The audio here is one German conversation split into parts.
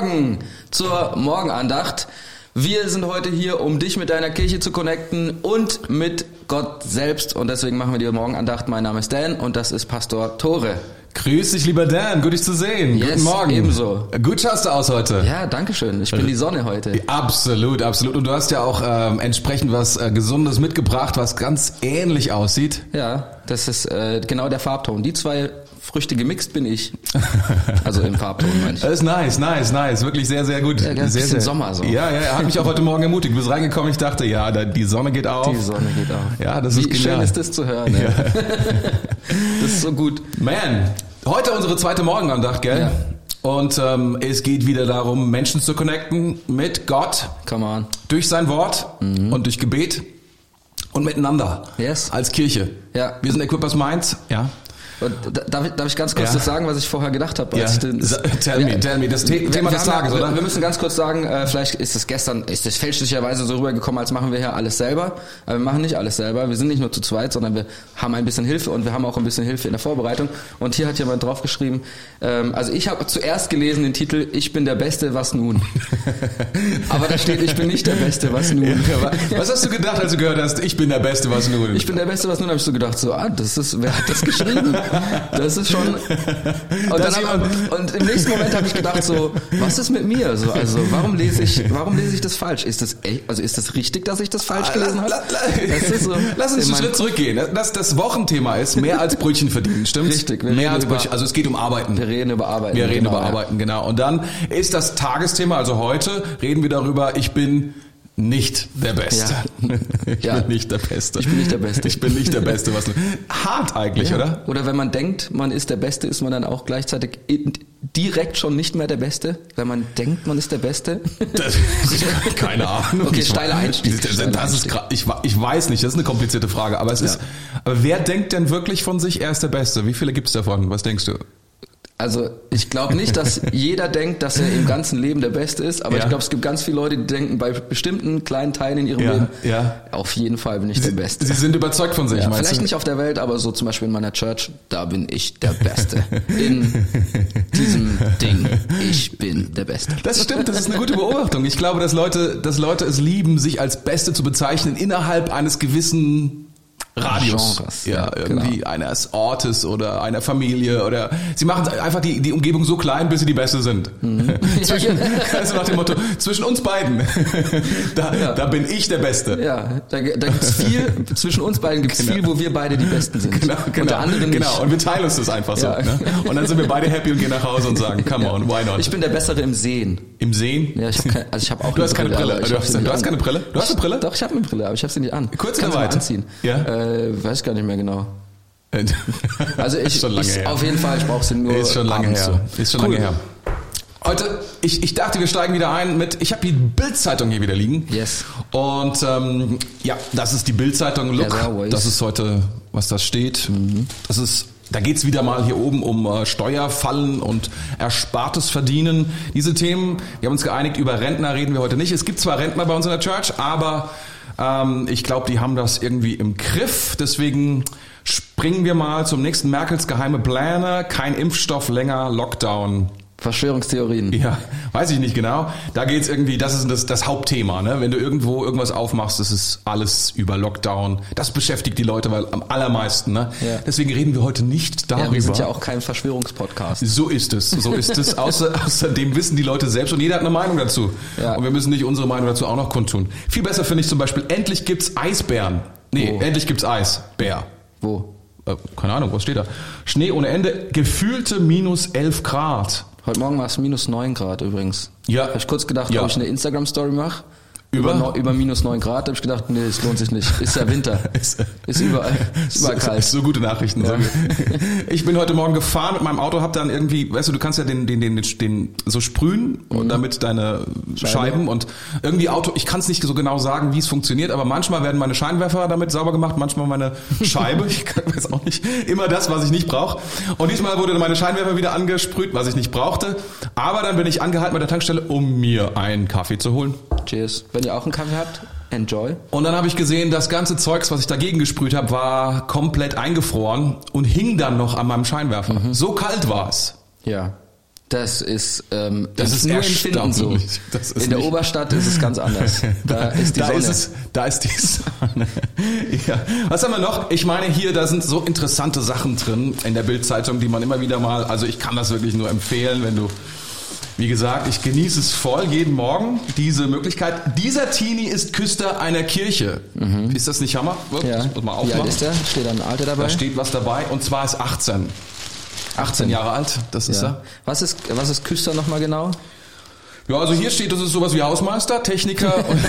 Morgen zur Morgenandacht. Wir sind heute hier, um dich mit deiner Kirche zu connecten und mit Gott selbst. Und deswegen machen wir die Morgenandacht. Mein Name ist Dan und das ist Pastor Tore. Grüß dich, lieber Dan. Gut, dich zu sehen. Yes, Guten Morgen. ebenso. Gut schaust du aus heute. Ja, danke schön. Ich bin die Sonne heute. Absolut, absolut. Und du hast ja auch ähm, entsprechend was äh, Gesundes mitgebracht, was ganz ähnlich aussieht. Ja, das ist äh, genau der Farbton. Die zwei Früchte gemixt bin ich. Also im Farbton meine Das ist nice, nice, nice. Wirklich sehr, sehr gut. Ja, ganz sehr, sehr. Sommer so. Ja, ja, er hat mich auch heute Morgen ermutigt. Du bist reingekommen, ich dachte, ja, da, die Sonne geht auf. Die Sonne geht auf. Ja, das Wie ist genial. schön ist das zu hören. Ne? das ist so gut. Man, heute unsere zweite Morgenandacht, gell? Ja. Und ähm, es geht wieder darum, Menschen zu connecten mit Gott, Come on. durch sein Wort und durch Gebet und miteinander Yes. als Kirche. Ja. Wir sind Equippers Minds. Ja. Darf, ich, darf ich ganz kurz Ja. das sagen, was ich vorher gedacht habe? Ja. als ich den- tell me, tell me. Das Thema wir des Tages, ja, oder? Wir müssen ganz kurz sagen, äh, vielleicht ist es gestern, ist es fälschlicherweise so rübergekommen, als machen wir hier alles selber. Aber wir machen nicht alles selber. Wir sind nicht nur zu zweit, sondern wir haben ein bisschen Hilfe und wir haben auch ein bisschen Hilfe in der Vorbereitung. Und hier hat jemand draufgeschrieben, ähm, also ich habe zuerst gelesen den Titel Ich bin der Beste, was nun? Aber da steht, ich bin nicht der Beste, was nun? Ja, wa- Was hast du gedacht, als du gehört hast, ich bin der Beste, was nun? Ich bin der Beste, was nun, habe ich so gedacht, so, ah, das ist, wer hat das geschrieben? Das ist schon, und, Das dann hab, und im nächsten Moment habe ich gedacht, so, was ist mit mir? So, also, warum lese ich, warum lese ich das falsch? Ist das echt, also ist das richtig, dass ich das falsch gelesen habe? So, Lass uns in einen Schritt zurückgehen. Das, das Wochenthema ist mehr als Brötchen verdienen, stimmt's? Richtig, Mehr als über- Brötchen. Also es geht um Arbeiten. Wir reden über Arbeiten. Wir reden genau, über ja. Arbeiten, genau. Und dann ist das Tagesthema, also heute reden wir darüber, ich bin nicht der Beste. Ich Ja. bin nicht der Beste. Ich bin nicht der Beste. Ich bin nicht der Beste. Was hart eigentlich, Ja. oder? Oder wenn man denkt, man ist der Beste, ist man dann auch gleichzeitig direkt schon nicht mehr der Beste, wenn man denkt, man ist der Beste. Das, keine Ahnung. Okay, steiler Einstieg. Das, Steiler das ist ich, ich weiß nicht, das ist eine komplizierte Frage, aber es ist. Aber wer denkt denn wirklich von sich, er ist der Beste? Wie viele gibt's davon? Was denkst du? Also ich glaube nicht, dass jeder denkt, dass er im ganzen Leben der Beste ist, aber Ja. ich glaube, es gibt ganz viele Leute, die denken bei bestimmten kleinen Teilen in ihrem Ja, Leben, ja. auf jeden Fall bin ich der Beste. Sie sind überzeugt von sich, ja, meinst vielleicht du? nicht auf der Welt, aber so zum Beispiel in meiner Church, da bin ich der Beste. In diesem Ding, ich bin der Beste. Das stimmt, das ist eine gute Beobachtung. Ich glaube, dass Leute, dass Leute es lieben, sich als Beste zu bezeichnen innerhalb eines gewissen Radius. Genres, ja, ja, irgendwie genau. eines Ortes oder einer Familie oder sie machen einfach die, die Umgebung so klein, bis sie die Beste sind. zwischen, also nach dem Motto, zwischen uns beiden, da, Ja. da bin ich der Beste. Ja, da, da gibt's viel, zwischen uns beiden gibt's viel, wo wir beide die Besten sind. Genau, Und genau, der andere nicht. genau. Und wir teilen uns das einfach Ja. so. Ne? Und dann sind wir beide happy und gehen nach Hause und sagen, come on, why not? Ich bin der Bessere im Sehen. Im Sehen? Ja, ich habe keine, also ich habe auch Du hast keine Brille. Du hab hast- du hast keine Brille? Du hast eine Brille? Doch, ich habe eine Brille, aber ich habe sie nicht an. Kurz Kann oder sie mal weit? anziehen. Ja. Äh, weiß gar nicht mehr genau. Also ich, ist schon lange ich her. auf jeden Fall, ich brauche sie nur Ist schon lange abends her. So. Ist schon Cool. lange her. Heute, ich, ich dachte, wir steigen wieder ein mit, ich habe die Bild-Zeitung hier wieder liegen. Yes. Und ähm, ja, das ist die Bild-Zeitung. Look, das ist heute, was da steht. Das ist, da geht's wieder mal hier oben um äh, Steuerfallen und erspartes Verdienen. Diese Themen, wir haben uns geeinigt, über Rentner reden wir heute nicht. Es gibt zwar Rentner bei uns in der Church, aber ähm, ich glaube, die haben das irgendwie im Griff. Deswegen springen wir mal zum nächsten Merkels geheime Pläne. Kein Impfstoff länger, Lockdown. Verschwörungstheorien. Ja, weiß ich nicht genau. Da geht's irgendwie, das ist das, das Hauptthema. Ne? Wenn du irgendwo irgendwas aufmachst, das ist alles über Lockdown. Das beschäftigt die Leute weil am allermeisten. Ne? Ja. Deswegen reden wir heute nicht darüber. Ja, wir sind ja auch kein Verschwörungspodcast. so ist es, so ist es. Außer, außerdem wissen die Leute selbst und jeder hat eine Meinung dazu. Ja. Und wir müssen nicht unsere Meinung dazu auch noch kundtun. Viel besser finde ich zum Beispiel, endlich gibt's Eisbären. Nee, Wo? endlich gibt's Eis. Bär. Wo? Äh, keine Ahnung, was steht da? Schnee ohne Ende, gefühlte minus 11 Grad. Heute Morgen war es minus 9 Grad übrigens. Ja. Habe ich kurz gedacht, Ja. ob ich eine Instagram-Story mache. Über? Über, über minus 9 Grad habe ich gedacht, nee, es lohnt sich nicht. Ist ja Winter. Ist- ist überall, ist überall so, kalt. So gute Nachrichten. So. Ich bin heute Morgen gefahren mit meinem Auto, hab dann irgendwie, weißt du, du kannst ja den, den, den, den so sprühen und damit deine Scheiben und irgendwie Auto, ich kann es nicht so genau sagen, wie es funktioniert, aber manchmal werden meine Scheinwerfer damit sauber gemacht, manchmal meine Scheibe, ich kann, weiß auch nicht, immer das, was ich nicht brauche. Und diesmal wurde meine Scheinwerfer wieder angesprüht, was ich nicht brauchte, aber dann bin ich angehalten bei der Tankstelle, um mir einen Kaffee zu holen. Cheers. Wenn ihr auch einen Kaffee habt, enjoy. Und dann habe ich gesehen, das ganze Zeugs, was ich dagegen gesprüht habe, war komplett eingefroren und hing dann noch an meinem Scheinwerfer. So kalt war es. Ja. Das ist, ähm, Das ist nur Empfinden so. In der Oberstadt ist es ganz anders. Da ist die da Sonne. ist es, da ist die Sonne. ja. Was haben wir noch? Ich meine hier, da sind so interessante Sachen drin in der Bildzeitung, die man immer wieder mal, also ich kann das wirklich nur empfehlen, wenn du, wie gesagt, ich genieße es voll jeden Morgen, diese Möglichkeit. Dieser Teenie ist Küster einer Kirche. Ist das nicht Hammer? Mhm. ja. Muss mal Wie alt aufmachen. ist der? Steht ein Alter dabei? Da steht was dabei und zwar ist 18. 18 Jahre alt, das ist ja. er. Was ist, was ist Küster nochmal genau? Ja, also hier steht, das ist sowas wie Hausmeister, Techniker. Und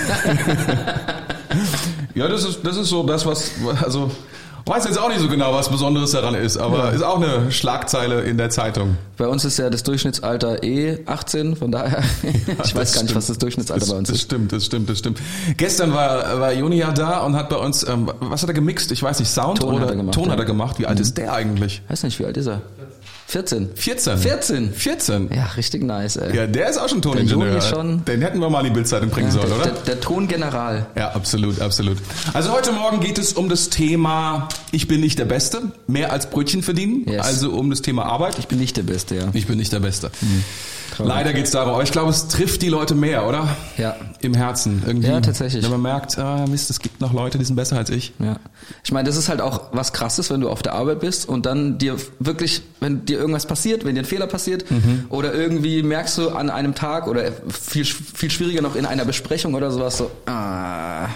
ja, das ist, das ist so das, was, also, weiß jetzt auch nicht so genau, was Besonderes daran ist, aber ist auch eine Schlagzeile in der Zeitung. Bei uns ist ja das Durchschnittsalter eh 18, von daher, ich weiß gar nicht, was das Durchschnittsalter das, bei uns das ist. stimmt, das stimmt, das stimmt. Gestern war, war Joni ja da und hat bei uns, ähm, was hat er gemixt? Ich weiß nicht, Sound Ton oder hat er gemacht, Ton ja. hat er gemacht. Wie alt ist der eigentlich? Weiß nicht, wie alt ist er? 14. 14. 14? 14. Ja, richtig nice, ey. Ja, der ist auch schon Toningenieur. Ist schon- Den hätten wir mal in die Bildzeitung bringen sollen, der, oder? Der, der Tongeneral. Ja, absolut, absolut. Also heute Morgen geht es um das Thema Ich bin nicht der Beste, mehr als Brötchen verdienen, Yes. also um das Thema Arbeit. Ich bin nicht der Beste, ja. Ich bin nicht der Beste. traurig. Leider geht's darum, aber ich glaube, es trifft die Leute mehr, oder? Ja. Im Herzen irgendwie. Ja, tatsächlich. Wenn man merkt, ah, Mist, es gibt noch Leute, die sind besser als ich. Ja. Ich meine, das ist halt auch was krasses, wenn du auf der Arbeit bist und dann dir wirklich, wenn dir irgendwas passiert, wenn dir ein Fehler passiert oder irgendwie merkst du an einem Tag oder viel, viel schwieriger noch in einer Besprechung oder sowas so, ah,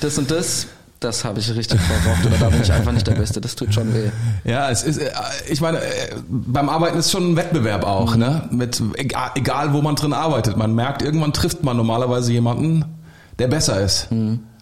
das und das, das habe ich richtig verbraucht oder da bin ich einfach nicht der Beste, das tut schon weh. Ja, es ist, äh, ich meine, äh, beim Arbeiten ist schon ein Wettbewerb auch, ne? Mit egal, egal, wo man drin arbeitet. Man merkt, irgendwann trifft man normalerweise jemanden, der besser ist.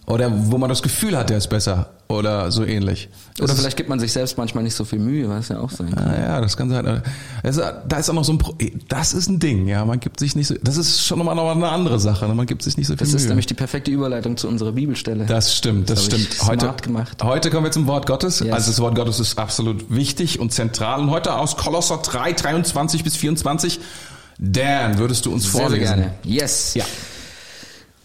Oder wo man das Gefühl hat, der ist besser. Oder so ähnlich. Oder Das vielleicht gibt man sich selbst manchmal nicht so viel Mühe, was ja auch sein kann. Ah, ja, das kann sein. Also, da ist auch noch so ein Pro Das ist ein Ding, ja. Man gibt sich nicht so. Das ist schon nochmal noch eine andere Sache. Ne? Man gibt sich nicht so viel Das Mühe. ist nämlich die perfekte Überleitung zu unserer Bibelstelle. Das stimmt, das, Das stimmt. Heute, gemacht. heute kommen wir zum Wort Gottes. Yes. Also das Wort Gottes ist absolut wichtig und zentral. Und heute aus Kolosser 3, 23 bis 24. Dan, würdest du uns Sehr, sehr vorlesen? gerne. Yes. Ja.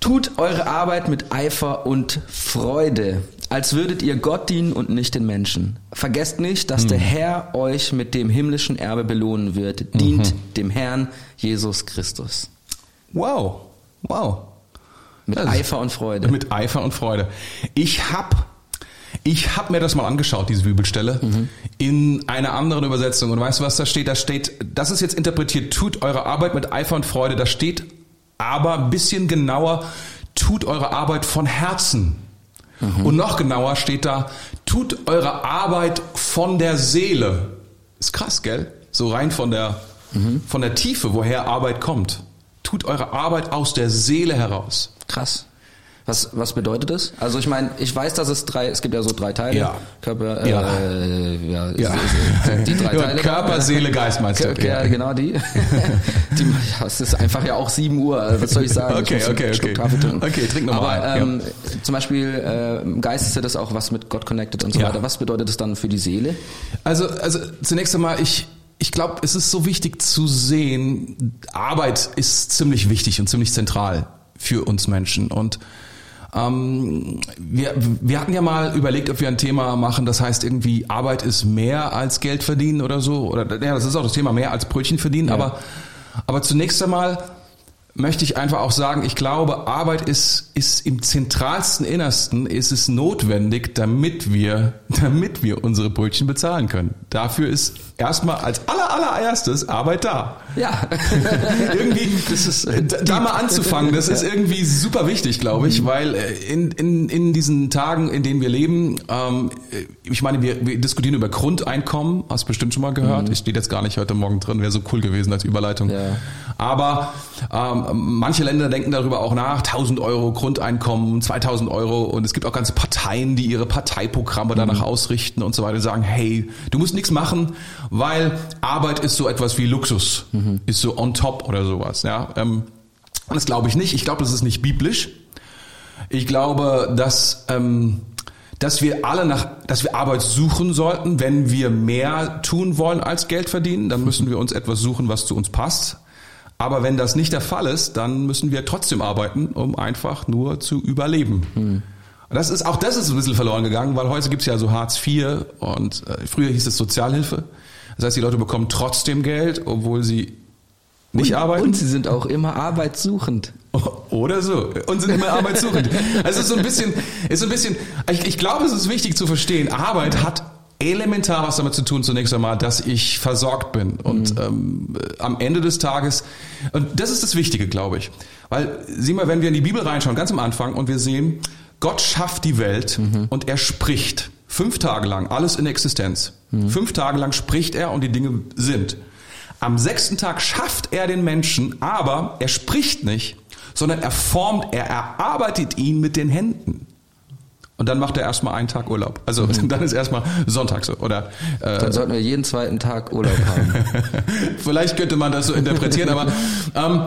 Tut eure Arbeit mit Eifer und Freude, als würdet ihr Gott dienen und nicht den Menschen. Vergesst nicht, dass Hm. der Herr euch mit dem himmlischen Erbe belohnen wird. Dient Mhm. dem Herrn Jesus Christus. Wow. Wow. Mit ist- Eifer und Freude. Mit Eifer und Freude. Ich hab, ich hab mir das mal angeschaut, diese Bibelstelle, in einer anderen Übersetzung. Und weißt du, was da steht? Da steht, das ist jetzt interpretiert, tut eure Arbeit mit Eifer und Freude. Da steht aber ein bisschen genauer, tut eure Arbeit von Herzen. Und noch genauer steht da, tut eure Arbeit von der Seele. Ist krass, gell? So rein von der, von der Tiefe, woher Arbeit kommt. Tut eure Arbeit aus der Seele heraus. Krass. Was, was bedeutet das? Also ich meine, ich weiß, dass es drei, es gibt ja so drei Teile. Ja. Körper, Ja. Äh, ja, Ja. die drei Ja, Teile. Körper, Seele, Geist meinst du? Ja, ja, genau die. die ja, es ist einfach ja auch 7 Uhr, was soll ich sagen? Okay, ich okay, okay. Kaffee trinken. Okay, trink noch mal Aber ähm, zum Beispiel äh, Geist ist ja das auch was mit Gott connected und so Ja. weiter. Was bedeutet das dann für die Seele? Also, also zunächst einmal, ich, ich glaube, es ist so wichtig zu sehen, Arbeit ist ziemlich wichtig und ziemlich zentral für uns Menschen. Und ähm, wir, wir hatten ja mal überlegt, ob wir ein Thema machen, das heißt irgendwie, Arbeit ist mehr als Geld verdienen oder so. Oder ja, das ist auch das Thema, mehr als Brötchen verdienen. Ja. Aber, aber zunächst einmal möchte ich einfach auch sagen, ich glaube, Arbeit ist, ist im zentralsten Innersten, ist es notwendig, damit wir, damit wir unsere Brötchen bezahlen können. Dafür ist erstmal als aller, allererstes Arbeit da. Ja. irgendwie, Das ist, äh, da, da mal anzufangen, das ist irgendwie super wichtig, glaube ich, weil äh, in, in, in diesen Tagen, in denen wir leben, ähm, äh, ich meine, wir, wir diskutieren über Grundeinkommen, hast du bestimmt schon mal gehört. Ich stehe jetzt gar nicht heute Morgen drin, wäre so cool gewesen als Überleitung. Ja. Aber ähm, manche Länder denken darüber auch nach, 1000 Euro Grundeinkommen, 2000 Euro und es gibt auch ganze Parteien, die ihre Parteiprogramme danach ausrichten und so weiter, sagen, hey, du musst nichts machen, weil Arbeit ist so etwas wie Luxus, ist so on top oder sowas. Ja, ähm, und das glaube ich nicht. Ich glaube, das ist nicht biblisch. Ich glaube, dass ähm, dass wir alle nach, dass wir Arbeit suchen sollten, wenn wir mehr tun wollen als Geld verdienen, dann müssen wir uns etwas suchen, was zu uns passt. Aber wenn das nicht der Fall ist, dann müssen wir trotzdem arbeiten, um einfach nur zu überleben. Und Das ist auch das ist ein bisschen verloren gegangen, weil heute gibt's ja so Hartz IV und äh, früher hieß es Sozialhilfe. Das heißt, die Leute bekommen trotzdem Geld, obwohl sie nicht und, arbeiten. Und sie sind auch immer arbeitssuchend. Oder so. Und sind immer arbeitssuchend. Also es ist so ein bisschen, ist so ein bisschen, ich, ich glaube, es ist wichtig zu verstehen, Arbeit hat elementar was damit zu tun, zunächst einmal, dass ich versorgt bin. Und mhm. ähm, am Ende des Tages, und das ist das Wichtige, glaube ich. Weil, sieh mal, wenn wir in die Bibel reinschauen, ganz am Anfang, und wir sehen, Gott schafft die Welt mhm. und er spricht. Fünf Tage lang, alles in Existenz. Mhm. Fünf Tage lang spricht er und die Dinge sind. Am sechsten Tag schafft er den Menschen, aber er spricht nicht, sondern er formt, er erarbeitet ihn mit den Händen. Und dann macht er erstmal einen Tag Urlaub. Also mhm. dann ist erstmal Sonntag so. Oder, äh, dann sollten wir jeden zweiten Tag Urlaub haben. Vielleicht könnte man das so interpretieren, aber ähm,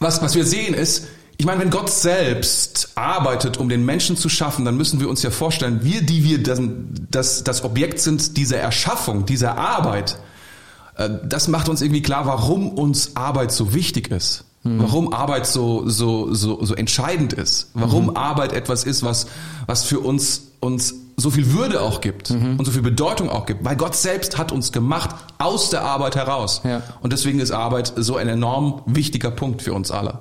was, was wir sehen ist, ich meine, wenn Gott selbst arbeitet, um den Menschen zu schaffen, dann müssen wir uns ja vorstellen, wir, die wir das, das, das Objekt sind dieser Erschaffung, dieser Arbeit, äh, das macht uns irgendwie klar, warum uns Arbeit so wichtig ist. Mhm. Warum Arbeit so, so, so, so entscheidend ist. Warum mhm. Arbeit etwas ist, was, was für uns, uns so viel Würde auch gibt mhm. und so viel Bedeutung auch gibt. Weil Gott selbst hat uns gemacht aus der Arbeit heraus. Ja. Und deswegen ist Arbeit so ein enorm wichtiger Punkt für uns alle.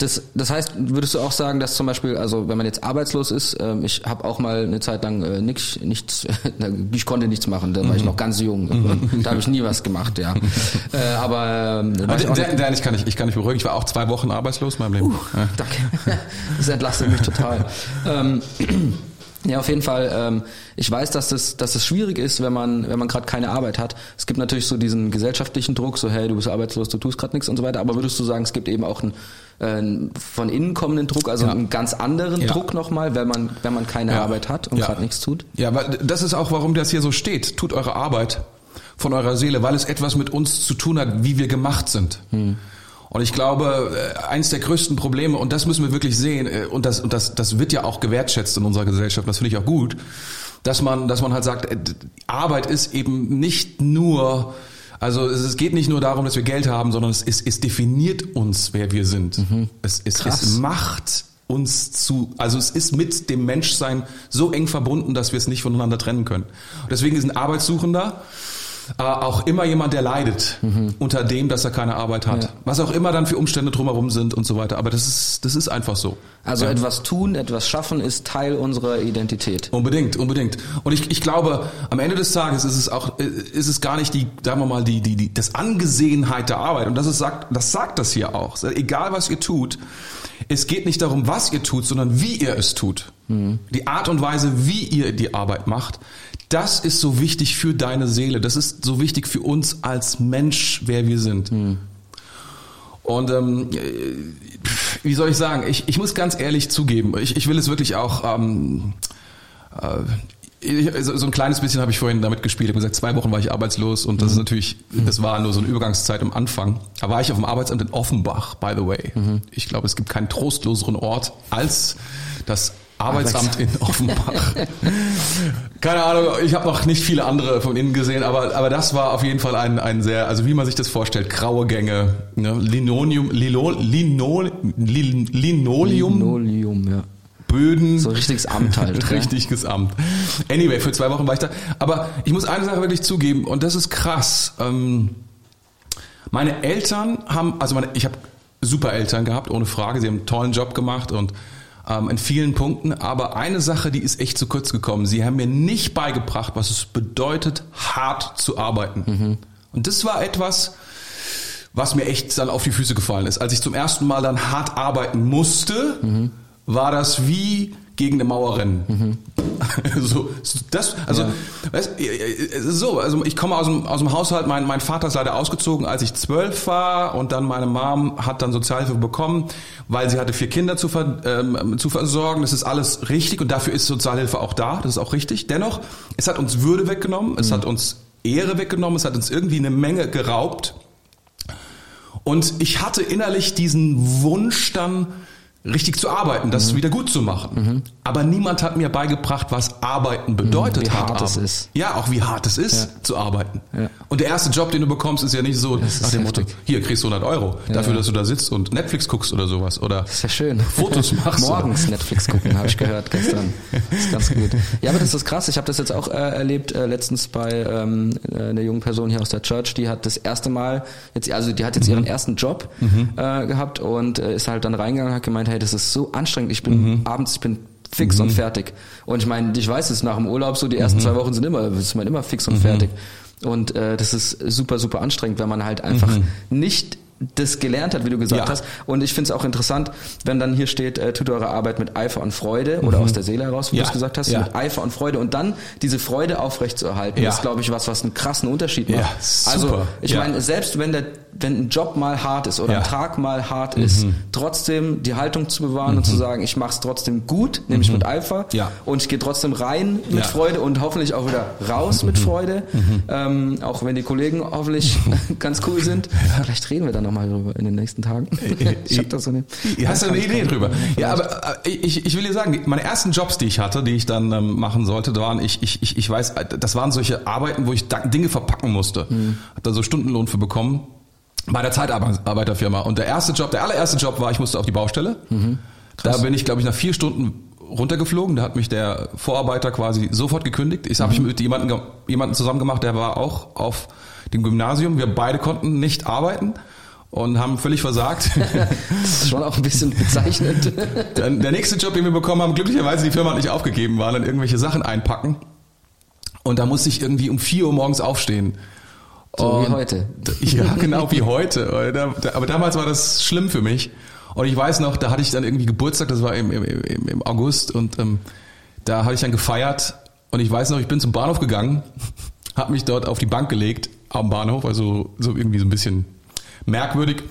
Das, das heißt, würdest du auch sagen, dass zum Beispiel, also wenn man jetzt arbeitslos ist, ähm, ich habe auch mal eine Zeit lang äh, nix, nichts, ich konnte nichts machen, da war ich mhm. noch ganz jung, mhm. da habe ich nie was gemacht, ja. äh, aber ähm, aber ich, der, der, ich kann nicht, ich kann nicht beruhigen. Ich war auch zwei Wochen arbeitslos in meinem Leben. Uh, ja. Danke. Das entlastet mich total. ähm, ja, auf jeden Fall. Ähm, ich weiß, dass es, dass es schwierig ist, wenn man, wenn man gerade keine Arbeit hat. Es gibt natürlich so diesen gesellschaftlichen Druck, so hey, du bist arbeitslos, du tust gerade nichts und so weiter. Aber würdest du sagen, es gibt eben auch einen, äh, von innen kommenden Druck, also ja. einen ganz anderen ja. Druck nochmal, wenn man, wenn man keine ja. Arbeit hat und ja. gerade nichts tut? Ja, weil das ist auch, warum das hier so steht. Tut eure Arbeit von eurer Seele, weil es etwas mit uns zu tun hat, wie wir gemacht sind. Hm. Und ich glaube, äh, eins der größten Probleme, und das müssen wir wirklich sehen, äh, und das, und das, das wird ja auch gewertschätzt in unserer Gesellschaft, das finde ich auch gut, dass man, dass man halt sagt, äh, Arbeit ist eben nicht nur, also es geht nicht nur darum, dass wir Geld haben, sondern es, es, es definiert uns, wer wir sind. Mhm. Es, es, es macht uns zu, also es ist mit dem Menschsein so eng verbunden, dass wir es nicht voneinander trennen können. Und deswegen ist ein Arbeitssuchender äh, auch immer jemand, der leidet mhm. unter dem, dass er keine Arbeit hat. Ja. Was auch immer dann für Umstände drumherum sind und so weiter. Aber das ist, das ist einfach so. Also ja. etwas tun, etwas schaffen ist Teil unserer Identität. Unbedingt, unbedingt. Und ich, ich glaube, am Ende des Tages ist es auch, ist es gar nicht die, sagen wir mal, die, die, die, das Angesehenheit der Arbeit. Und das ist, sagt, das sagt das hier auch. Egal was ihr tut, es geht nicht darum, was ihr tut, sondern wie ihr es tut. Mhm. Die Art und Weise, wie ihr die Arbeit macht, das ist so wichtig für deine Seele. Das ist so wichtig für uns als Mensch, wer wir sind. Hm. Und ähm, wie soll ich sagen? Ich, ich muss ganz ehrlich zugeben, ich, ich will es wirklich auch. Ähm, äh, ich, so ein kleines bisschen habe ich vorhin damit gespielt. Ich habe gesagt, zwei Wochen war ich arbeitslos und das mhm. ist natürlich, mhm. das war nur so eine Übergangszeit am Anfang. Da war ich auf dem Arbeitsamt in Offenbach, by the way. Mhm. Ich glaube, es gibt keinen trostloseren Ort als das Arbeitsamt in Offenbach. Keine Ahnung, ich habe noch nicht viele andere von innen gesehen, aber, aber das war auf jeden Fall ein, ein sehr, also wie man sich das vorstellt, graue Gänge, ne? Linoleum, Lino, Lino, Lin, Linoleum. Linoleum, ja. Böden. So ein richtiges Amt halt. richtiges Amt. Anyway, für zwei Wochen war ich da. Aber ich muss eine Sache wirklich zugeben, und das ist krass. Ähm, meine Eltern haben, also meine, ich habe super Eltern gehabt, ohne Frage. Sie haben einen tollen Job gemacht und ähm, in vielen Punkten. Aber eine Sache, die ist echt zu kurz gekommen. Sie haben mir nicht beigebracht, was es bedeutet, hart zu arbeiten. Mhm. Und das war etwas, was mir echt dann auf die Füße gefallen ist. Als ich zum ersten Mal dann hart arbeiten musste, mhm. war das wie gegen eine Mauer rennen. Mhm. so, das, also, ja. weißt, so, also ich komme aus dem, aus dem Haushalt, mein, mein Vater ist leider ausgezogen, als ich zwölf war und dann meine Mom hat dann Sozialhilfe bekommen, weil sie hatte vier Kinder zu, ver, ähm, zu versorgen. Das ist alles richtig und dafür ist Sozialhilfe auch da, das ist auch richtig. Dennoch, es hat uns Würde weggenommen, es mhm. hat uns Ehre weggenommen, es hat uns irgendwie eine Menge geraubt. Und ich hatte innerlich diesen Wunsch dann, richtig zu arbeiten, das wieder gut zu machen. Aber niemand hat mir beigebracht, was Arbeiten bedeutet. Wie hart arbeiten. es ist. Ja, auch wie hart es ist, zu arbeiten. Ja. Und der erste Job, den du bekommst, ist ja nicht so ist nach dem Motto, hier kriegst du 100 Euro dafür, ja. dass du da sitzt und Netflix guckst oder sowas. Oder Ist ja schön. Fotos machst. Morgens Netflix gucken, habe ich gehört gestern. Das ist ganz gut. Ja, aber das ist krass. Ich habe das jetzt auch äh, erlebt äh, letztens bei ähm, äh, einer jungen Person hier aus der Church. Die hat das erste Mal jetzt, also die hat jetzt ihren ersten Job äh, gehabt und äh, ist halt dann reingegangen und hat gemeint, hey, das ist so anstrengend. Ich bin abends, ich bin fix und fertig. Und ich meine, ich weiß es nach dem Urlaub so, die ersten zwei Wochen sind immer, ist man immer fix und fertig. Und äh, das ist super, super anstrengend, wenn man halt einfach nicht das gelernt hat, wie du gesagt Ja. hast. Und ich finde es auch interessant, wenn dann hier steht, äh, tut eure Arbeit mit Eifer und Freude oder aus der Seele heraus, wie Ja. du es gesagt hast, Ja. mit Eifer und Freude und dann diese Freude aufrechtzuerhalten, Ja. ist, glaube ich, was, was einen krassen Unterschied macht. Also, ich meine, selbst wenn der, wenn ein Job mal hart ist oder Ja. Mhm. ein Tag mal hart ist, trotzdem die Haltung zu bewahren und zu sagen, ich mache es trotzdem gut, nämlich mit Eifer Mhm. Ja. und ich gehe trotzdem rein mit Ja. Mhm. Freude und hoffentlich auch wieder raus mit Freude, ähm, auch wenn die Kollegen hoffentlich ganz cool sind. Vielleicht reden wir da nochmal drüber in den nächsten Tagen. ich habe da so eine... Hast du eine Idee drüber? Ja, aber äh, ich, ich will dir sagen, meine ersten Jobs, die ich hatte, die ich dann ähm, machen sollte, da waren ich, ich, ich, ich weiß, äh, das waren solche Arbeiten, wo ich Dinge verpacken musste. Hab da so Stundenlohn für bekommen bei der Zeitarbeiterfirma. Und der erste Job, der allererste Job war, ich musste auf die Baustelle. Da bin ich, glaube ich, nach vier Stunden runtergeflogen. Da hat mich der Vorarbeiter quasi sofort gekündigt. Ich habe ich mit jemandem, jemanden zusammen gemacht, der war auch auf dem Gymnasium. Wir beide konnten nicht arbeiten und haben völlig versagt. Das ist schon auch ein bisschen bezeichnend. Der nächste Job, den wir bekommen haben, glücklicherweise die Firma hat nicht aufgegeben, war dann irgendwelche Sachen einpacken. Und da musste ich irgendwie um 4 Uhr morgens aufstehen. So wie Und- heute. Ja, genau wie heute. Aber damals war das schlimm für mich. Und ich weiß noch, da hatte ich dann irgendwie Geburtstag, das war im, im, im, August und ähm, da hatte ich dann gefeiert und ich weiß noch, ich bin zum Bahnhof gegangen, habe mich dort auf die Bank gelegt am Bahnhof, also so irgendwie so ein bisschen merkwürdig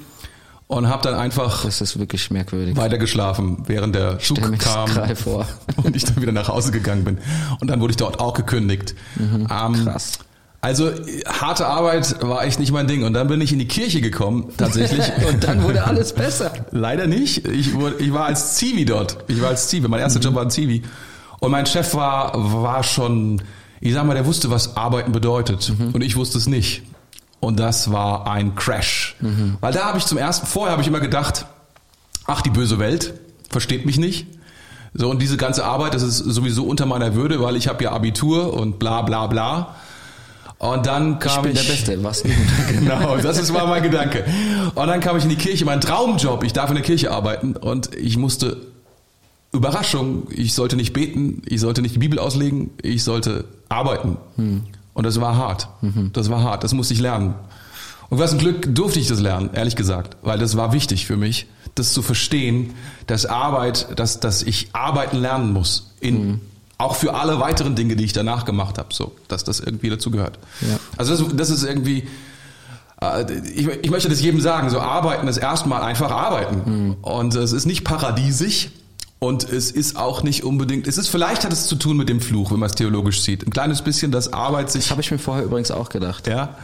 und habe dann einfach Das ist wirklich merkwürdig. weiter geschlafen, während der Zug kam vor. und ich dann wieder nach Hause gegangen bin. Und dann wurde ich dort auch gekündigt. Ähm, krass. Also harte Arbeit war echt nicht mein Ding. Und dann bin ich in die Kirche gekommen, tatsächlich. Und dann wurde alles besser. Leider nicht. Ich, wurde, ich war als Zivi dort. Ich war als Zivi. Mein erster Job war ein Zivi. Und mein Chef war, war schon, ich sag mal, der wusste, was Arbeiten bedeutet. Und ich wusste es nicht. Und das war ein Crash. Weil da habe ich zum ersten, vorher habe ich immer gedacht, ach, die böse Welt versteht mich nicht. So, und diese ganze Arbeit, das ist sowieso unter meiner Würde, weil ich habe ja Abitur und bla bla bla. Und dann kam Ich ich. bin der Beste, was? Genau, das ist, war mein Gedanke. Und dann kam ich in die Kirche, mein Traumjob, ich darf in der Kirche arbeiten und ich musste, Überraschung, ich sollte nicht beten, ich sollte nicht die Bibel auslegen, ich sollte arbeiten. Und das war hart. Das war hart, das musste ich lernen. Und was ein Glück durfte ich das lernen, ehrlich gesagt, weil das war wichtig für mich, das zu verstehen, dass Arbeit, dass, dass ich arbeiten lernen muss. In, Auch für alle weiteren Dinge, die ich danach gemacht habe, so, dass das irgendwie dazu gehört. Ja. Also das, das ist irgendwie, äh, ich, ich möchte das jedem sagen, so arbeiten ist erstmal einfach arbeiten. Und es ist nicht paradiesig und es ist auch nicht unbedingt, es ist vielleicht hat es zu tun mit dem Fluch, wenn man es theologisch sieht. Ein kleines bisschen, dass Arbeit sich, Das habe ich mir vorher übrigens auch gedacht. ja,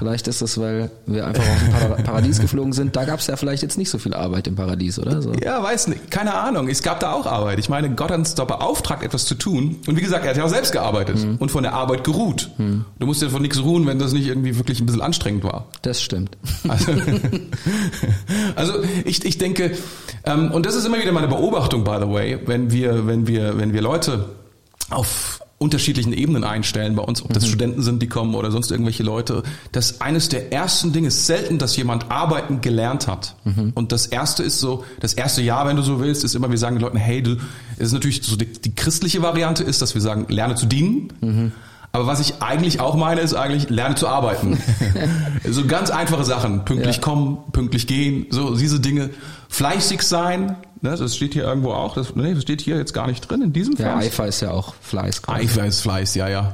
Vielleicht ist es, weil wir einfach aus dem Para- Paradies geflogen sind. Da gab es ja vielleicht jetzt nicht so viel Arbeit im Paradies, oder? So. Ja, weiß nicht. Keine Ahnung. Es gab da auch Arbeit. Ich meine, Gott hat uns da beauftragt, etwas zu tun. Und wie gesagt, er hat ja auch selbst gearbeitet und von der Arbeit geruht. Du musst ja von nichts ruhen, wenn das nicht irgendwie wirklich ein bisschen anstrengend war. Das stimmt. Also, also ich, ich denke, ähm, und das ist immer wieder meine Beobachtung, by the way, wenn wir, wenn wir, wenn wir Leute auf unterschiedlichen Ebenen einstellen bei uns, ob das Studenten sind, die kommen oder sonst irgendwelche Leute, dass eines der ersten Dinge ist selten, dass jemand arbeiten gelernt hat. Und das erste ist so, das erste Jahr, wenn du so willst, ist immer, wir sagen den Leuten, hey, du, es ist natürlich so die, die christliche Variante ist, dass wir sagen, lerne zu dienen. Aber was ich eigentlich auch meine, ist eigentlich, lerne zu arbeiten. so ganz einfache Sachen. Pünktlich Ja. kommen, pünktlich gehen, so diese Dinge. Fleißig sein, ne, das steht hier irgendwo auch. Das, nee, das steht hier jetzt gar nicht drin in diesem Ja, Vers. Eifer ist ja auch Fleiß. quasi. Eifer ist Fleiß, ja, ja.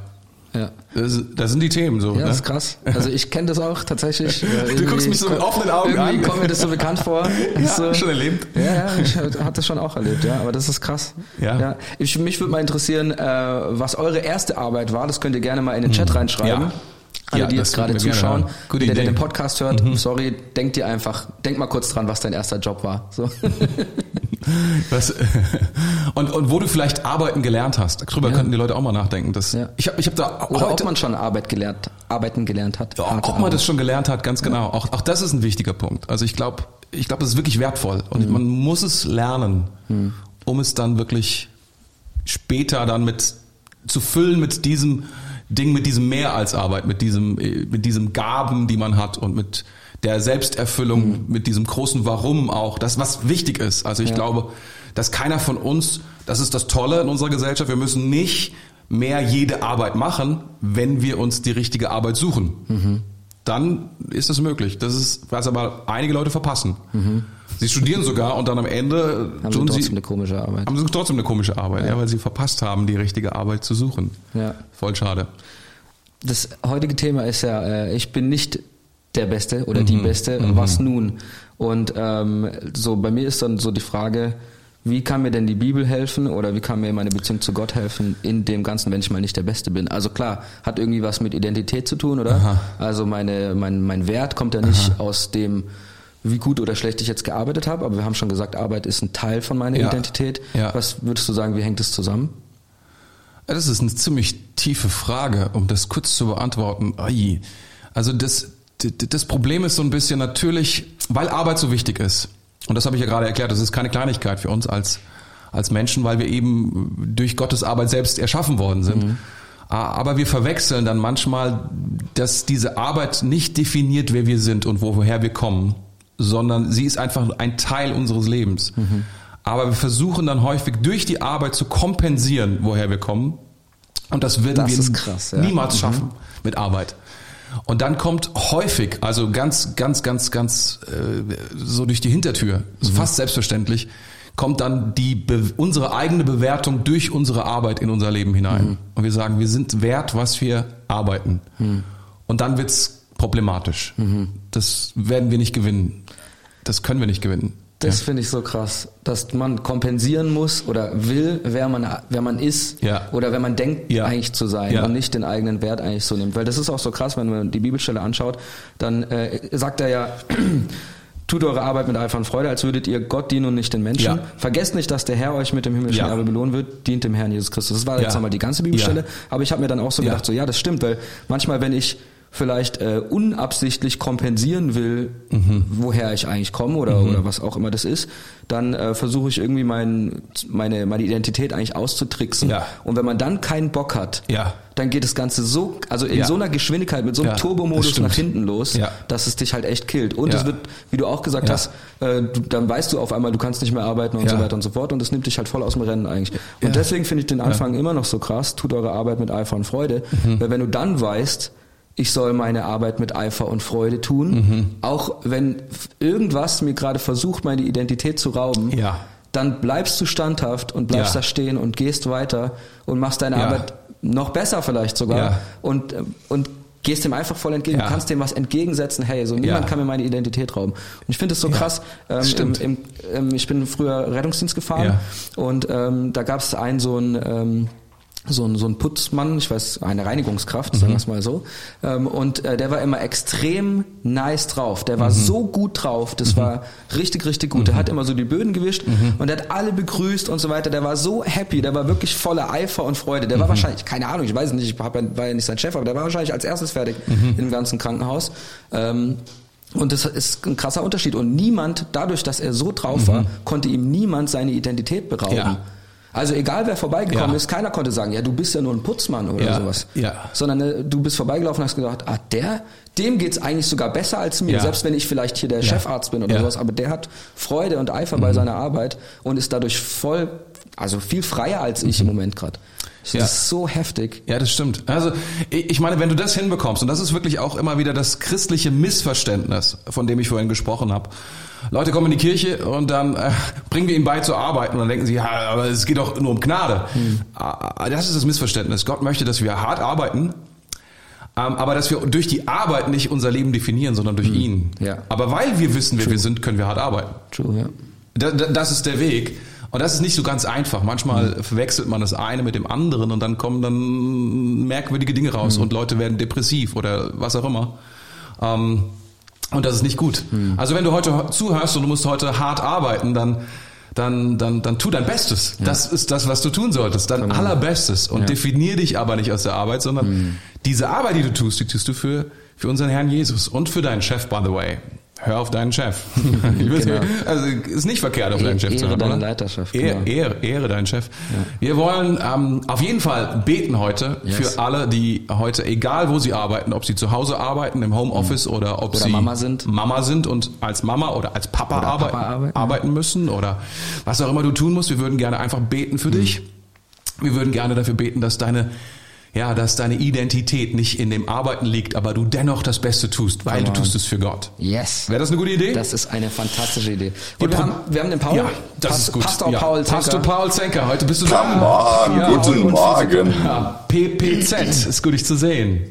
Ja. Das, das sind die Themen so. Ja, ne? das ist krass. Also ich kenne das auch tatsächlich. Äh, Du irgendwie guckst mich so mit offenen Augen irgendwie an. kommt mir das so bekannt vor. Ja, so, schon erlebt. Ja, ja, ich habe das schon auch erlebt, ja, aber das ist krass. Ja. Ich, mich würde mal interessieren, äh, was eure erste Arbeit war. Das könnt ihr gerne mal in den Chat reinschreiben. Ja. Alle, Ja, die jetzt gerade gerne zuschauen, jeder, der. Mhm. den Podcast hört, sorry, denkt dir einfach, denk mal kurz dran, was dein erster Job war. So. Was, und, und wo du vielleicht arbeiten gelernt hast, darüber Ja. könnten die Leute auch mal nachdenken. Das, Ja. Ich habe ich hab da Oder heute, ob man schon Arbeit gelernt, arbeiten gelernt hat. ja, ob man Arbeit. das schon gelernt hat, ganz genau. Auch, auch das ist ein wichtiger Punkt. Also ich glaube, ich glaube, das ist wirklich wertvoll Mhm. und man muss es lernen, um es dann wirklich später dann mit zu füllen mit diesem Ding, mit diesem mehr als Arbeit, mit diesem, äh, mit diesem Gaben, die man hat und mit der Selbsterfüllung, Mhm. mit diesem großen Warum auch, das was wichtig ist. Also ich glaube, dass keiner von uns, das ist das Tolle in unserer Gesellschaft, wir müssen nicht mehr jede Arbeit machen, wenn wir uns die richtige Arbeit suchen. Mhm. Dann ist es möglich. Das ist, was aber einige Leute verpassen. Sie studieren sogar und dann am Ende Mhm. Haben sie trotzdem sie, eine komische Arbeit. haben sie trotzdem eine komische Arbeit, ja. weil sie verpasst haben, die richtige Arbeit zu suchen. Ja. Voll schade. Das heutige Thema ist ja, äh, ich bin nicht der Beste oder Mhm. die Beste, was nun? Und ähm, so bei mir ist dann so die Frage, wie kann mir denn die Bibel helfen oder wie kann mir meine Beziehung zu Gott helfen in dem Ganzen, wenn ich mal nicht der Beste bin? Also klar, hat irgendwie was mit Identität zu tun, oder? Aha. Also meine, mein, mein Wert kommt ja nicht aus dem, wie gut oder schlecht ich jetzt gearbeitet habe, aber wir haben schon gesagt, Arbeit ist ein Teil von meiner Ja. Identität. Ja. Was würdest du sagen, wie hängt es zusammen? Das ist eine ziemlich tiefe Frage, um das kurz zu beantworten. Also das, das Problem ist so ein bisschen natürlich, weil Arbeit so wichtig ist. Und das habe ich ja gerade erklärt, das ist keine Kleinigkeit für uns als, als Menschen, weil wir eben durch Gottes Arbeit selbst erschaffen worden sind. A- Aber wir verwechseln dann manchmal, dass diese Arbeit nicht definiert, wer wir sind und woher wir kommen, sondern sie ist einfach ein Teil unseres Lebens. Aber wir versuchen dann häufig durch die Arbeit zu kompensieren, woher wir kommen. Und das werden Das wir krass, ja. niemals schaffen mit Arbeit. Und dann kommt häufig, also ganz, ganz, ganz, ganz äh, so durch die Hintertür, so fast selbstverständlich, kommt dann die unsere eigene Bewertung durch unsere Arbeit in unser Leben hinein. Und wir sagen, wir sind wert, was wir arbeiten. Und dann wird's problematisch. Das werden wir nicht gewinnen. Das können wir nicht gewinnen. Das finde ich so krass, dass man kompensieren muss oder will, wer man, wer man ist Ja. oder wer man denkt Ja. eigentlich zu sein Ja. und nicht den eigenen Wert eigentlich so nimmt. Weil das ist auch so krass, wenn man die Bibelstelle anschaut, dann äh, sagt er ja, tut eure Arbeit mit Eifer und Freude, als würdet ihr Gott dienen und nicht den Menschen. Ja. Vergesst nicht, dass der Herr euch mit dem himmlischen Ja. Erbe belohnen wird, dient dem Herrn Jesus Christus. Das war jetzt Ja. nochmal die ganze Bibelstelle, Ja. aber ich habe mir dann auch so Ja. gedacht, so ja, das stimmt, weil manchmal, wenn ich vielleicht äh, unabsichtlich kompensieren will, Mhm. woher ich eigentlich komme oder, oder was auch immer das ist, dann äh, versuche ich irgendwie mein, meine, meine Identität eigentlich auszutricksen. Ja. Und wenn man dann keinen Bock hat, Ja. dann geht das Ganze so, also in Ja. so einer Geschwindigkeit, mit so einem Turbomodus nach hinten los, Ja. dass es dich halt echt killt. Und es wird, wie du auch gesagt hast, äh, du, dann weißt du auf einmal, du kannst nicht mehr arbeiten und so weiter und so fort und das nimmt dich halt voll aus dem Rennen eigentlich. Und deswegen finde ich den Anfang immer noch so krass, tut eure Arbeit mit Eifer und Freude, Mhm. weil wenn du dann weißt, ich soll meine Arbeit mit Eifer und Freude tun, Mhm. auch wenn irgendwas mir gerade versucht, meine Identität zu rauben, Ja. dann bleibst du standhaft und bleibst Ja. da stehen und gehst weiter und machst deine Ja. Arbeit noch besser vielleicht sogar und, und gehst dem einfach voll entgegen. Ja. Kannst dem was entgegensetzen. Hey, so niemand Ja. kann mir meine Identität rauben. Und ich finde es so Ja. krass. Ähm, stimmt. Im, im, ähm, ich bin früher Rettungsdienst gefahren und ähm, da gab es einen so einen ähm, so ein, so ein Putzmann, ich weiß, eine Reinigungskraft, sagen wir es mal so. Ähm, und äh, der war immer extrem nice drauf. Der war so gut drauf, das war richtig, richtig gut. Der hat immer so die Böden gewischt und der hat alle begrüßt und so weiter. Der war so happy, der war wirklich voller Eifer und Freude. Der war wahrscheinlich, keine Ahnung, ich weiß nicht, ich hab, war ja nicht sein Chef, aber der war wahrscheinlich als erstes fertig im ganzen Krankenhaus. Ähm, und das ist ein krasser Unterschied. Und niemand, dadurch, dass er so drauf war, konnte ihm niemand seine Identität berauben. Ja. Also egal wer vorbeigekommen Ja. ist, keiner konnte sagen, ja, du bist ja nur ein Putzmann oder Ja, sowas. ja. Sondern äh, du bist vorbeigelaufen und hast gedacht, ah, der, dem geht's eigentlich sogar besser als mir, Ja. selbst wenn ich vielleicht hier der Chefarzt bin oder. Mhm. sowas, aber der hat Freude und Eifer bei seiner Arbeit und ist dadurch voll, also viel freier als ich im Moment gerade. Das. Ja. ist so heftig. Ja, das stimmt. Also ich meine, wenn du das hinbekommst, und das ist wirklich auch immer wieder das christliche Missverständnis, von dem ich vorhin gesprochen habe. Leute kommen in die Kirche und dann äh, bringen wir ihnen bei zu arbeiten und dann denken sie, ja, aber es geht doch nur um Gnade. Ah, Das ist das Missverständnis. Gott möchte, dass wir hart arbeiten, ähm, aber dass wir durch die Arbeit nicht unser Leben definieren, sondern durch ihn. Ja. Aber weil wir wissen, wer wir sind, können wir hart arbeiten. True, ja. Da- da- Das ist der Weg. Und das ist nicht so ganz einfach. Manchmal verwechselt man das eine mit dem anderen und dann kommen dann merkwürdige Dinge raus und Leute werden depressiv oder was auch immer. Ähm, Und das ist nicht gut. Also wenn du heute zuhörst und du musst heute hart arbeiten, dann dann, dann, dann tu dein Bestes. Das ist das, was du tun solltest. Dein allerbestes. Und definier dich aber nicht aus der Arbeit, sondern Mhm. diese Arbeit, die du tust, die tust du für, für unseren Herrn Jesus und für deinen Chef, by the way. Hör auf deinen Chef. Genau. Also ist nicht verkehrt, auf E- deinen Chef zu Ehre hören, deine oder? Leiterschaft, Ehre, genau. Ehre, Ehre deinen Chef. Wir wollen ähm, auf jeden Fall beten heute Yes. für alle, die heute, egal wo sie arbeiten, ob sie zu Hause arbeiten, im Homeoffice oder ob Oder sie Mama sind. Mama sind und als Mama oder als Papa, Oder arbeiten, Papa arbeiten, ja. arbeiten müssen oder was auch immer du tun musst. Wir würden gerne einfach beten für dich. Wir würden gerne dafür beten, dass deine ja, dass deine Identität nicht in dem Arbeiten liegt, aber du dennoch das Beste tust, weil du Come on. tust es für Gott. Yes. Wäre das eine gute Idee? Das ist eine fantastische Idee. Die Und wir haben, wir haben den Paul. ja, das Past- ist gut. Pastor ja. Paul Zenker. Pastor Paul Zenker, heute bist du Come da. on, Ja, guten und- Morgen. Ja, PPZ, ist gut dich zu sehen.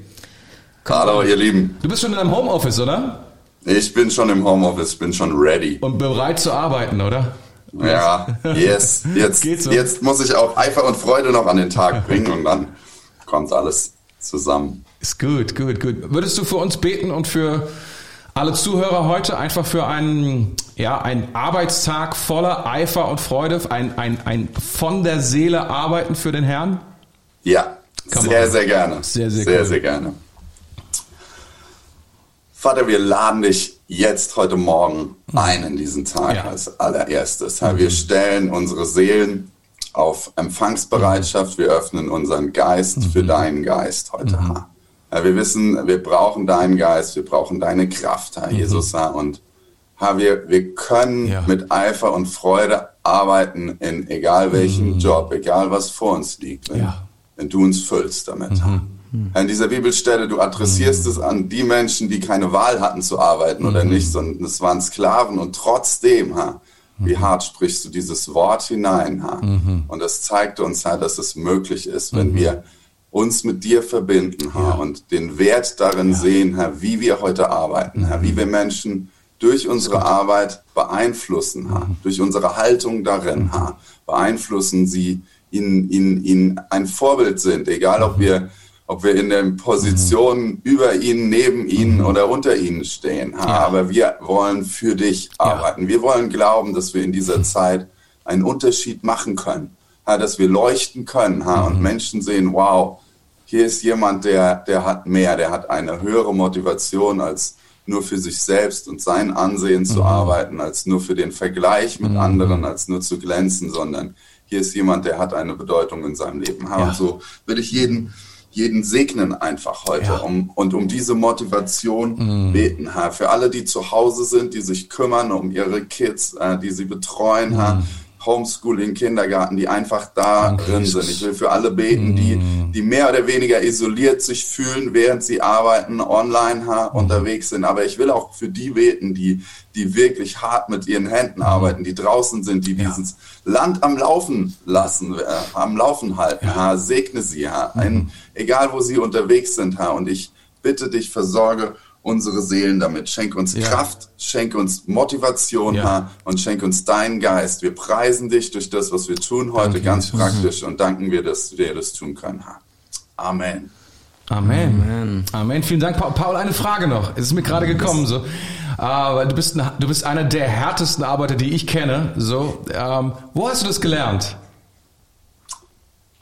Hallo, ihr Lieben. Du bist schon in deinem Homeoffice, oder? Ich bin schon im Homeoffice, bin schon ready. Und bereit zu arbeiten, oder? Ja, yes. Jetzt, so. jetzt muss ich auch Eifer und Freude noch an den Tag bringen und dann kommt alles zusammen. Ist gut, gut, gut. Würdest du für uns beten und für alle Zuhörer heute einfach für einen, ja, einen Arbeitstag voller Eifer und Freude, ein, ein, ein von der Seele arbeiten für den Herrn? Ja, Come sehr, on. sehr gerne. Sehr, sehr sehr, cool. sehr gerne. Vater, wir laden dich jetzt heute Morgen ein in diesen Tag Ja. Mhm. als allererstes. Herr, wir stellen unsere Seelen auf Empfangsbereitschaft. Wir öffnen unseren Geist für Mhm. deinen Geist heute, Herr. Herr. Wir wissen, wir brauchen deinen Geist, wir brauchen deine Kraft, Herr Jesus, Herr. Und Herr, wir, wir können Mhm. Ja. mit Eifer und Freude arbeiten in egal welchem Job, egal was vor uns liegt. Wenn, Mhm. Ja. wenn du uns füllst damit. Herr. Herr, In dieser Bibelstelle, du adressierst es an die Menschen, die keine Wahl hatten zu arbeiten oder nicht, sondern es waren Sklaven und trotzdem, Herr, wie hart sprichst du dieses Wort hinein, Herr. Und das zeigt uns, Herr, dass es möglich ist, wenn wir uns mit dir verbinden, Herr, und den Wert darin sehen, Herr, wie wir heute arbeiten, Herr, wie wir Menschen durch unsere Arbeit beeinflussen, Herr, durch unsere Haltung darin, Herr, beeinflussen sie, ihnen, ihnen, ihnen ein Vorbild sind, egal ob wir, ob wir in der Position über ihnen, neben ihnen oder unter ihnen stehen. Herr. Aber wir wollen für dich arbeiten. Wir wollen glauben, dass wir in dieser Zeit einen Unterschied machen können, Herr, dass wir leuchten können Herr, und Menschen sehen, wow, hier ist jemand, der, der hat mehr, der hat eine höhere Motivation als nur für sich selbst und sein Ansehen zu arbeiten, als nur für den Vergleich mit anderen, als nur zu glänzen, sondern hier ist jemand, der hat eine Bedeutung in seinem Leben. Herr. Ja. Und so will ich jeden, jeden segnen einfach heute Ja. um, und um diese Motivation beten, Herr. Für alle, die zu Hause sind, die sich kümmern um ihre Kids, äh, die sie betreuen, Herr. Homeschooling, Kindergarten, die einfach da drin sind. Ich will für alle beten, die, die mehr oder weniger isoliert sich fühlen, während sie arbeiten, online ha, unterwegs sind. Aber ich will auch für die beten, die, die wirklich hart mit ihren Händen arbeiten, die draußen sind, die dieses Land am Laufen lassen, äh, am Laufen halten. Ha. Segne sie, ha. Ein, egal wo sie unterwegs sind. Ha. Und ich bitte dich, versorge unsere Seelen damit. Schenk uns Ja. Kraft, schenk uns Motivation Ja. ha, und schenk uns deinen Geist. Wir preisen dich durch das, was wir tun heute, Danke, ganz Jesus. praktisch und danken wir, dass wir das tun können. Ha. Amen. Amen. Amen. Vielen Dank, Paul. Eine Frage noch. Es ist mir gerade gekommen, so. Aber du bist, ein, du bist einer der härtesten Arbeiter, die ich kenne. So, ähm, wo hast du das gelernt?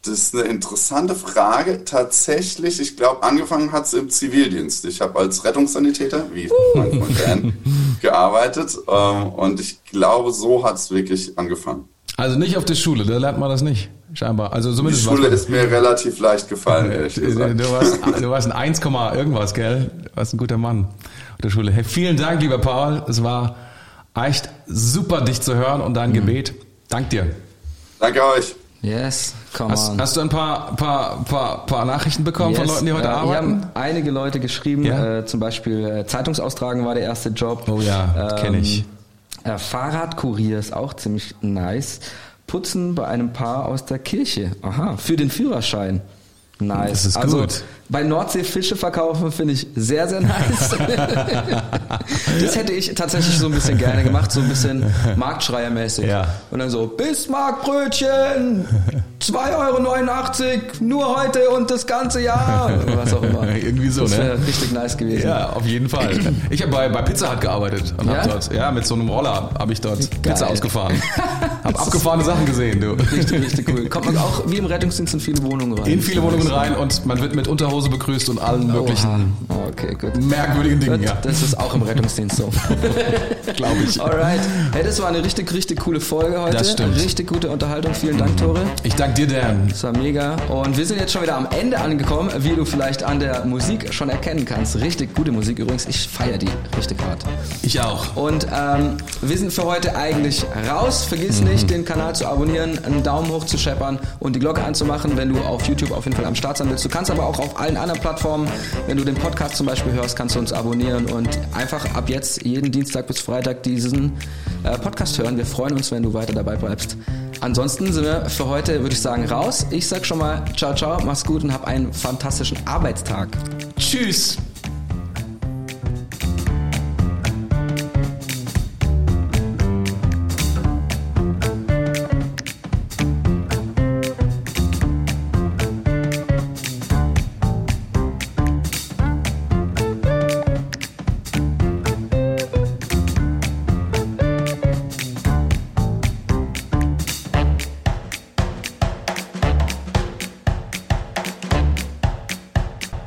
Das ist eine interessante Frage. Tatsächlich, ich glaube, angefangen hat es im Zivildienst. Ich habe als Rettungssanitäter, wie mein Freund Dan, gearbeitet. Ähm, und ich glaube, so hat es wirklich angefangen. Also nicht auf der Schule, da lernt man das nicht, scheinbar. Also Die zumindest Schule was- ist mir relativ leicht gefallen, ehrlich Du gesagt. warst, du warst ein 1, irgendwas, gell? Du warst ein guter Mann auf der Schule. Hey, vielen Dank, lieber Paul. Es war echt super, dich zu hören und Mhm. dein Gebet. Dank dir. Danke euch. Yes, come Hast, on. hast du ein paar, paar, paar, paar Nachrichten bekommen von Yes, Leuten, die heute äh, arbeiten? Hier haben einige Leute geschrieben, Ja? äh, zum Beispiel äh, Zeitungsaustragen war der erste Job. Oh ja, kenn ich. Äh, Fahrradkurier ist auch ziemlich nice. Putzen bei einem Paar aus der Kirche. Aha, für den Führerschein. Nice. Das ist also, gut. Bei Nordsee Fische verkaufen finde ich sehr, sehr nice. das hätte ich tatsächlich so ein bisschen gerne gemacht, so ein bisschen Marktschreiermäßig. Ja. Und dann so, Bismarckbrötchen, 2,89 Euro, nur heute und das ganze Jahr. Was auch immer. Irgendwie so, das ne? wäre richtig nice gewesen. Ja, auf jeden Fall. Ich habe bei, bei Pizza Hut gearbeitet und Ja? hab dort, ja, mit so einem Roller habe ich dort Geil. Pizza ausgefahren. hab abgefahrene Sachen gesehen, du. Richtig, richtig cool. Kommt man auch wie im Rettungsdienst in viele Wohnungen rein. In viele Wohnungen rein und man wird mit Unterhose begrüßt und allen möglichen. Okay, merkwürdigen Dingen, Gut, ja. Das ist auch im Rettungsdienst so. Glaube ich. Alright. Hey, das war eine richtig, richtig coole Folge heute. Das stimmt. Richtig gute Unterhaltung. Vielen Dank, Tore. Ich danke dir, Dan. Das war mega. Und wir sind jetzt schon wieder am Ende angekommen, wie du vielleicht an der Musik schon erkennen kannst. Richtig gute Musik übrigens. Ich feiere die richtig hart. Ich auch. Und ähm, wir sind für heute eigentlich raus. Vergiss Mhm. nicht, den Kanal zu abonnieren, einen Daumen hoch zu scheppern und die Glocke anzumachen, wenn du auf YouTube auf jeden Fall am Start sein willst. Du kannst aber auch auf allen anderen Plattformen, wenn du den Podcast zum Beispiel hörst, kannst du uns abonnieren und einfach ab jetzt jeden Dienstag bis Freitag diesen äh, Podcast hören. Wir freuen uns, wenn du weiter dabei bleibst. Ansonsten sind wir für heute, würde ich sagen, raus. Ich sag schon mal ciao, ciao, mach's gut und hab einen fantastischen Arbeitstag. Tschüss.